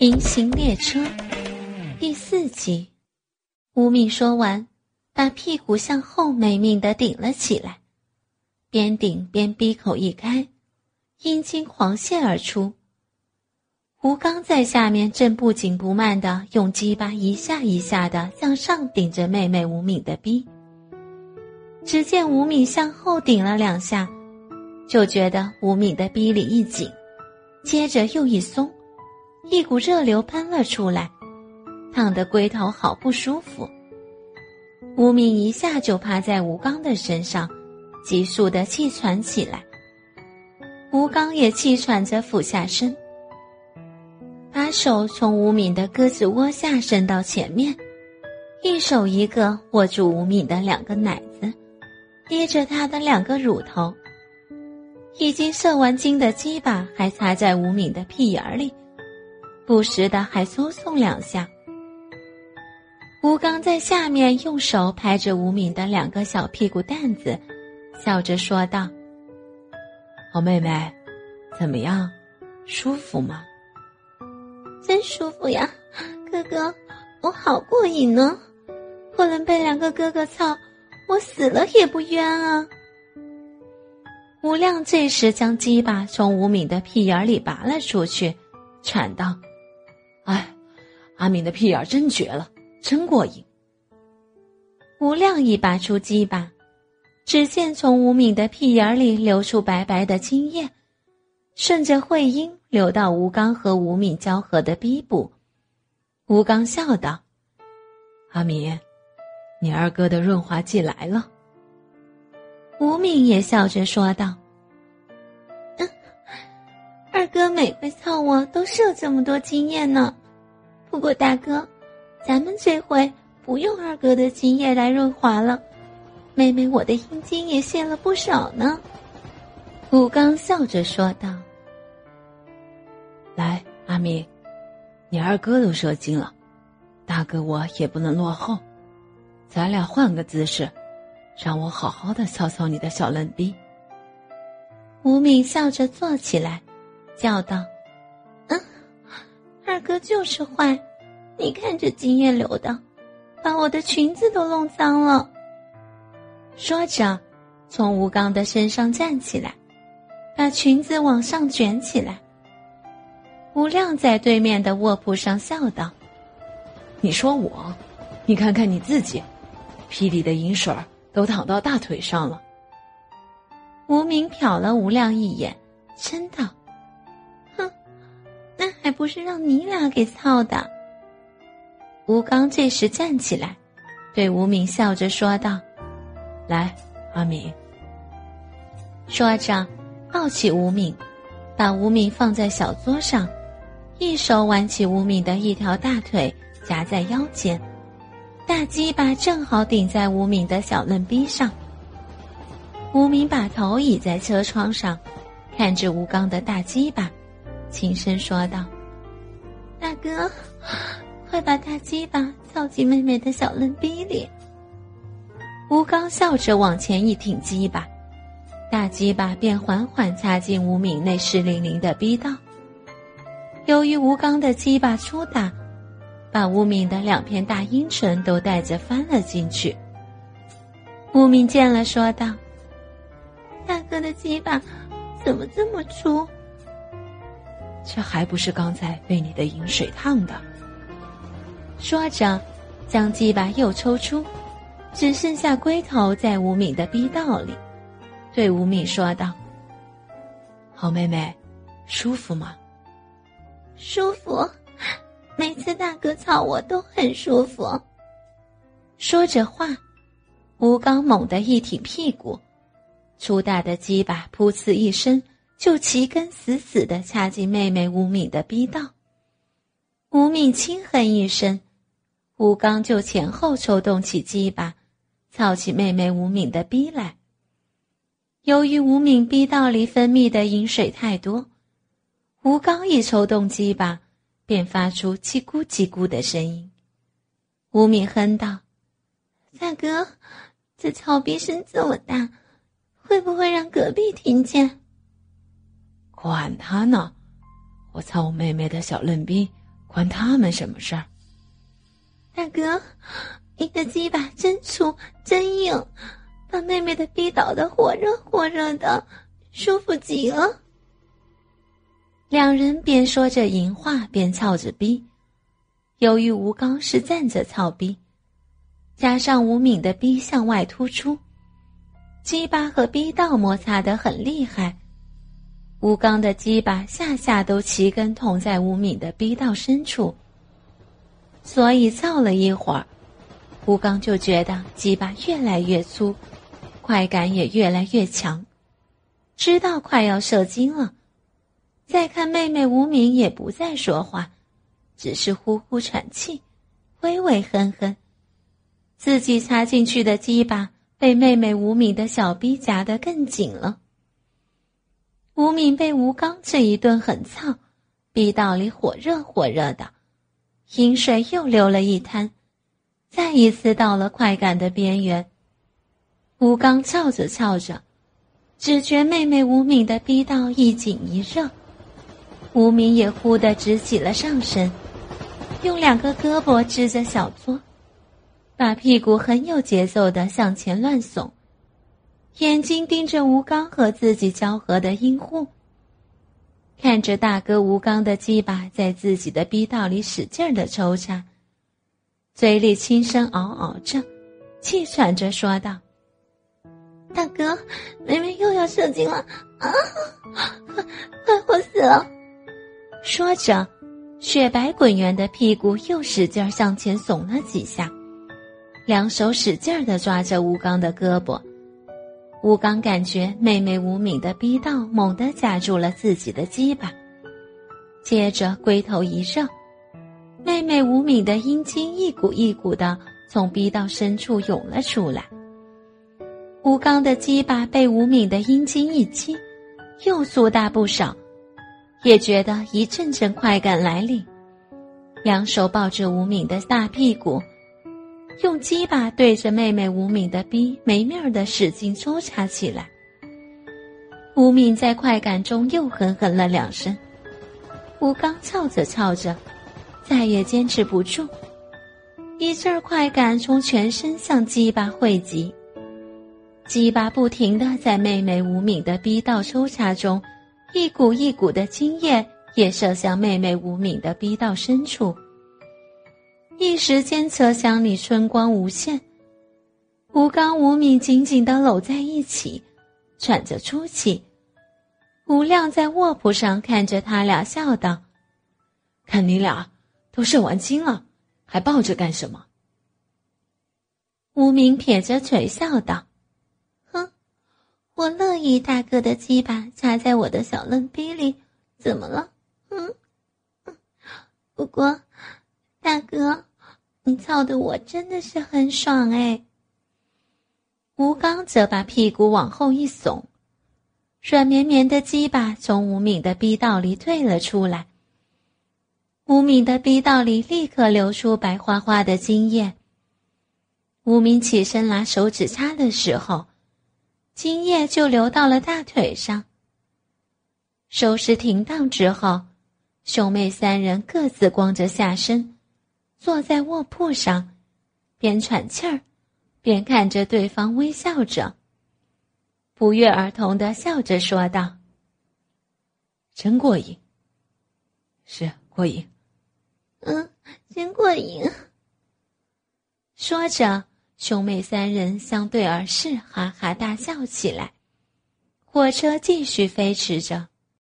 银行列车第四集，吴敏说完，把屁股向后没命的顶了起来，边顶边闭口一开，阴茎狂泻而出。吴刚在下面正不紧不慢的用鸡巴一下一下的向上顶着妹妹吴敏的逼。只见吴敏向后顶了两下，就觉得吴敏的逼里一紧，接着又一松。一股热流喷了出来，烫得龟头好不舒服。吴敏一下就趴在吴刚的身上，急速的气喘起来。吴刚也气喘着俯下身，把手从吴敏的鸽子窝下伸到前面，一手一个握住吴敏的两个奶子，捏着她的两个乳头。已经射完精的鸡巴还插在吴敏的屁眼里。不时的还搜送两下。吴刚在下面用手拍着吴敏的两个小屁股蛋子，笑着说道：“好妹妹，怎么样，舒服吗？”“真舒服呀，哥哥，我好过瘾呢！不能被两个哥哥操，我死了也不冤啊！”吴亮这时将鸡巴从吴敏的屁眼里拔了出去，喘道。哎，阿敏的屁眼真绝了，真过瘾。吴亮一拔出鸡巴，只见从吴敏的屁眼里流出白白的精液，顺着会阴流到吴刚和吴敏交合的逼部。吴刚笑道：“阿敏，你二哥的润滑剂来了。”吴敏也笑着说道。二哥每回操我都是有这么多经验呢，不过大哥，咱们这回不用二哥的经验来润滑了，妹妹我的阴茎也泄了不少呢。吴刚笑着说道：“来，阿明，你二哥都射精了，大哥我也不能落后，咱俩换个姿势，让我好好的操操你的小嫩逼。”吴敏笑着坐起来。叫道：“嗯，二哥就是坏，你看这精液流的，把我的裙子都弄脏了。”说着，从吴刚的身上站起来，把裙子往上卷起来。吴亮在对面的卧铺上笑道：“你说我，你看看你自己，屁里的银水都淌到大腿上了。”吴明瞟了吴亮一眼，嗔道。还不是让你俩给操的。吴刚这时站起来，对吴敏笑着说道：“来，阿敏。”说着，抱起吴敏，把吴敏放在小桌上，一手挽起吴敏的一条大腿，夹在腰间，大鸡巴正好顶在吴敏的小嫩逼上。吴敏把头倚在车窗上，看着吴刚的大鸡巴。轻声说道：“大哥，快把大鸡巴操进妹妹的小嫩逼里。”吴刚笑着往前一挺鸡巴，大鸡巴便缓缓插进吴敏那湿淋淋的逼道。由于吴刚的鸡巴粗大，把吴敏的两片大阴唇都带着翻了进去。吴敏见了，说道：“大哥的鸡巴怎么这么粗？”这还不是刚才被你的饮水烫的。说着，将鸡巴又抽出，只剩下龟头在吴敏的逼道里，对吴敏说道：“好妹妹，舒服吗？”“舒服，每次大哥操我都很舒服。”说着话，吴刚猛地一挺屁股，粗大的鸡巴噗呲一声。就齐根死死的掐进妹妹吴敏的逼道。吴敏轻哼一声，吴刚就前后抽动起鸡巴，操起妹妹吴敏的逼来。由于吴敏逼道里分泌的饮水太多，吴刚一抽动鸡巴，便发出叽咕叽咕的声音。吴敏哼道：“大哥，这操逼声这么大，会不会让隔壁听见？”管他呢！我操我妹妹的小嫩逼，关他们什么事儿？大哥，你的鸡巴真粗真硬，把妹妹的逼倒的火热火热的，舒服极了。两人边说着淫话边操着逼。由于吴刚是站着操逼，加上吴敏的逼向外突出，鸡巴和逼道摩擦得很厉害。吴刚的鸡巴下下都齐根捅在吴敏的逼道深处，所以造了一会儿，吴刚就觉得鸡巴越来越粗，快感也越来越强，知道快要射精了。再看妹妹吴敏也不再说话，只是呼呼喘气，微微哼哼，自己插进去的鸡巴被妹妹吴敏的小逼夹得更紧了。吴敏被吴刚这一顿狠操，逼道里火热火热的，饮水又流了一滩，再一次到了快感的边缘。吴刚翘着翘着，只觉妹妹吴敏的逼道一紧一热，吴敏也忽地直起了上身，用两个胳膊支着小桌，把屁股很有节奏的向前乱耸。眼睛盯着吴刚和自己交合的阴户，看着大哥吴刚的鸡巴在自己的逼道里使劲的抽插，嘴里轻声嗷嗷着，气喘着说道：“大哥，妹妹又要射精了啊！快活死了！”说着，雪白滚圆的屁股又使劲向前耸了几下，两手使劲的抓着吴刚的胳膊。吴刚感觉妹妹吴敏的逼道猛地夹住了自己的鸡巴，接着龟头一热，妹妹吴敏的阴茎一股一股的从逼道深处涌了出来。吴刚的鸡巴被吴敏的阴茎一击，又粗大不少，也觉得一阵阵快感来临，两手抱着吴敏的大屁股。用鸡巴对着妹妹吴敏的逼没面儿的使劲抽插起来。吴敏在快感中又哼哼了两声。吴刚操着操着，再也坚持不住，一阵快感从全身向鸡巴汇集，鸡巴不停的在妹妹吴敏的逼道抽插中，一股一股的精液也射向妹妹吴敏的逼道深处。一时间，车厢里春光无限。吴刚、吴敏紧紧的搂在一起，喘着粗气。吴亮在卧铺上看着他俩，笑道：“看你俩都射完精了，还抱着干什么？”吴敏撇着嘴笑道：“哼，我乐意大哥的鸡巴插在我的小嫩逼里，怎么了？嗯，不过，大哥。”你操的我真的是很爽哎。吴刚则把屁股往后一耸，软绵绵的鸡巴从吴敏的逼道里退了出来。吴敏的逼道里立刻流出白花花的精液。吴敏起身拿手指擦的时候，精液就流到了大腿上。收拾停当之后，兄妹三人各自光着下身。坐在卧铺上，边喘气儿，边看着对方微笑着，不约而同的笑着说道：“真过瘾。”“是过瘾。”“嗯，真过瘾。”说着，兄妹三人相对而视，哈哈大笑起来。火车继续飞驰着。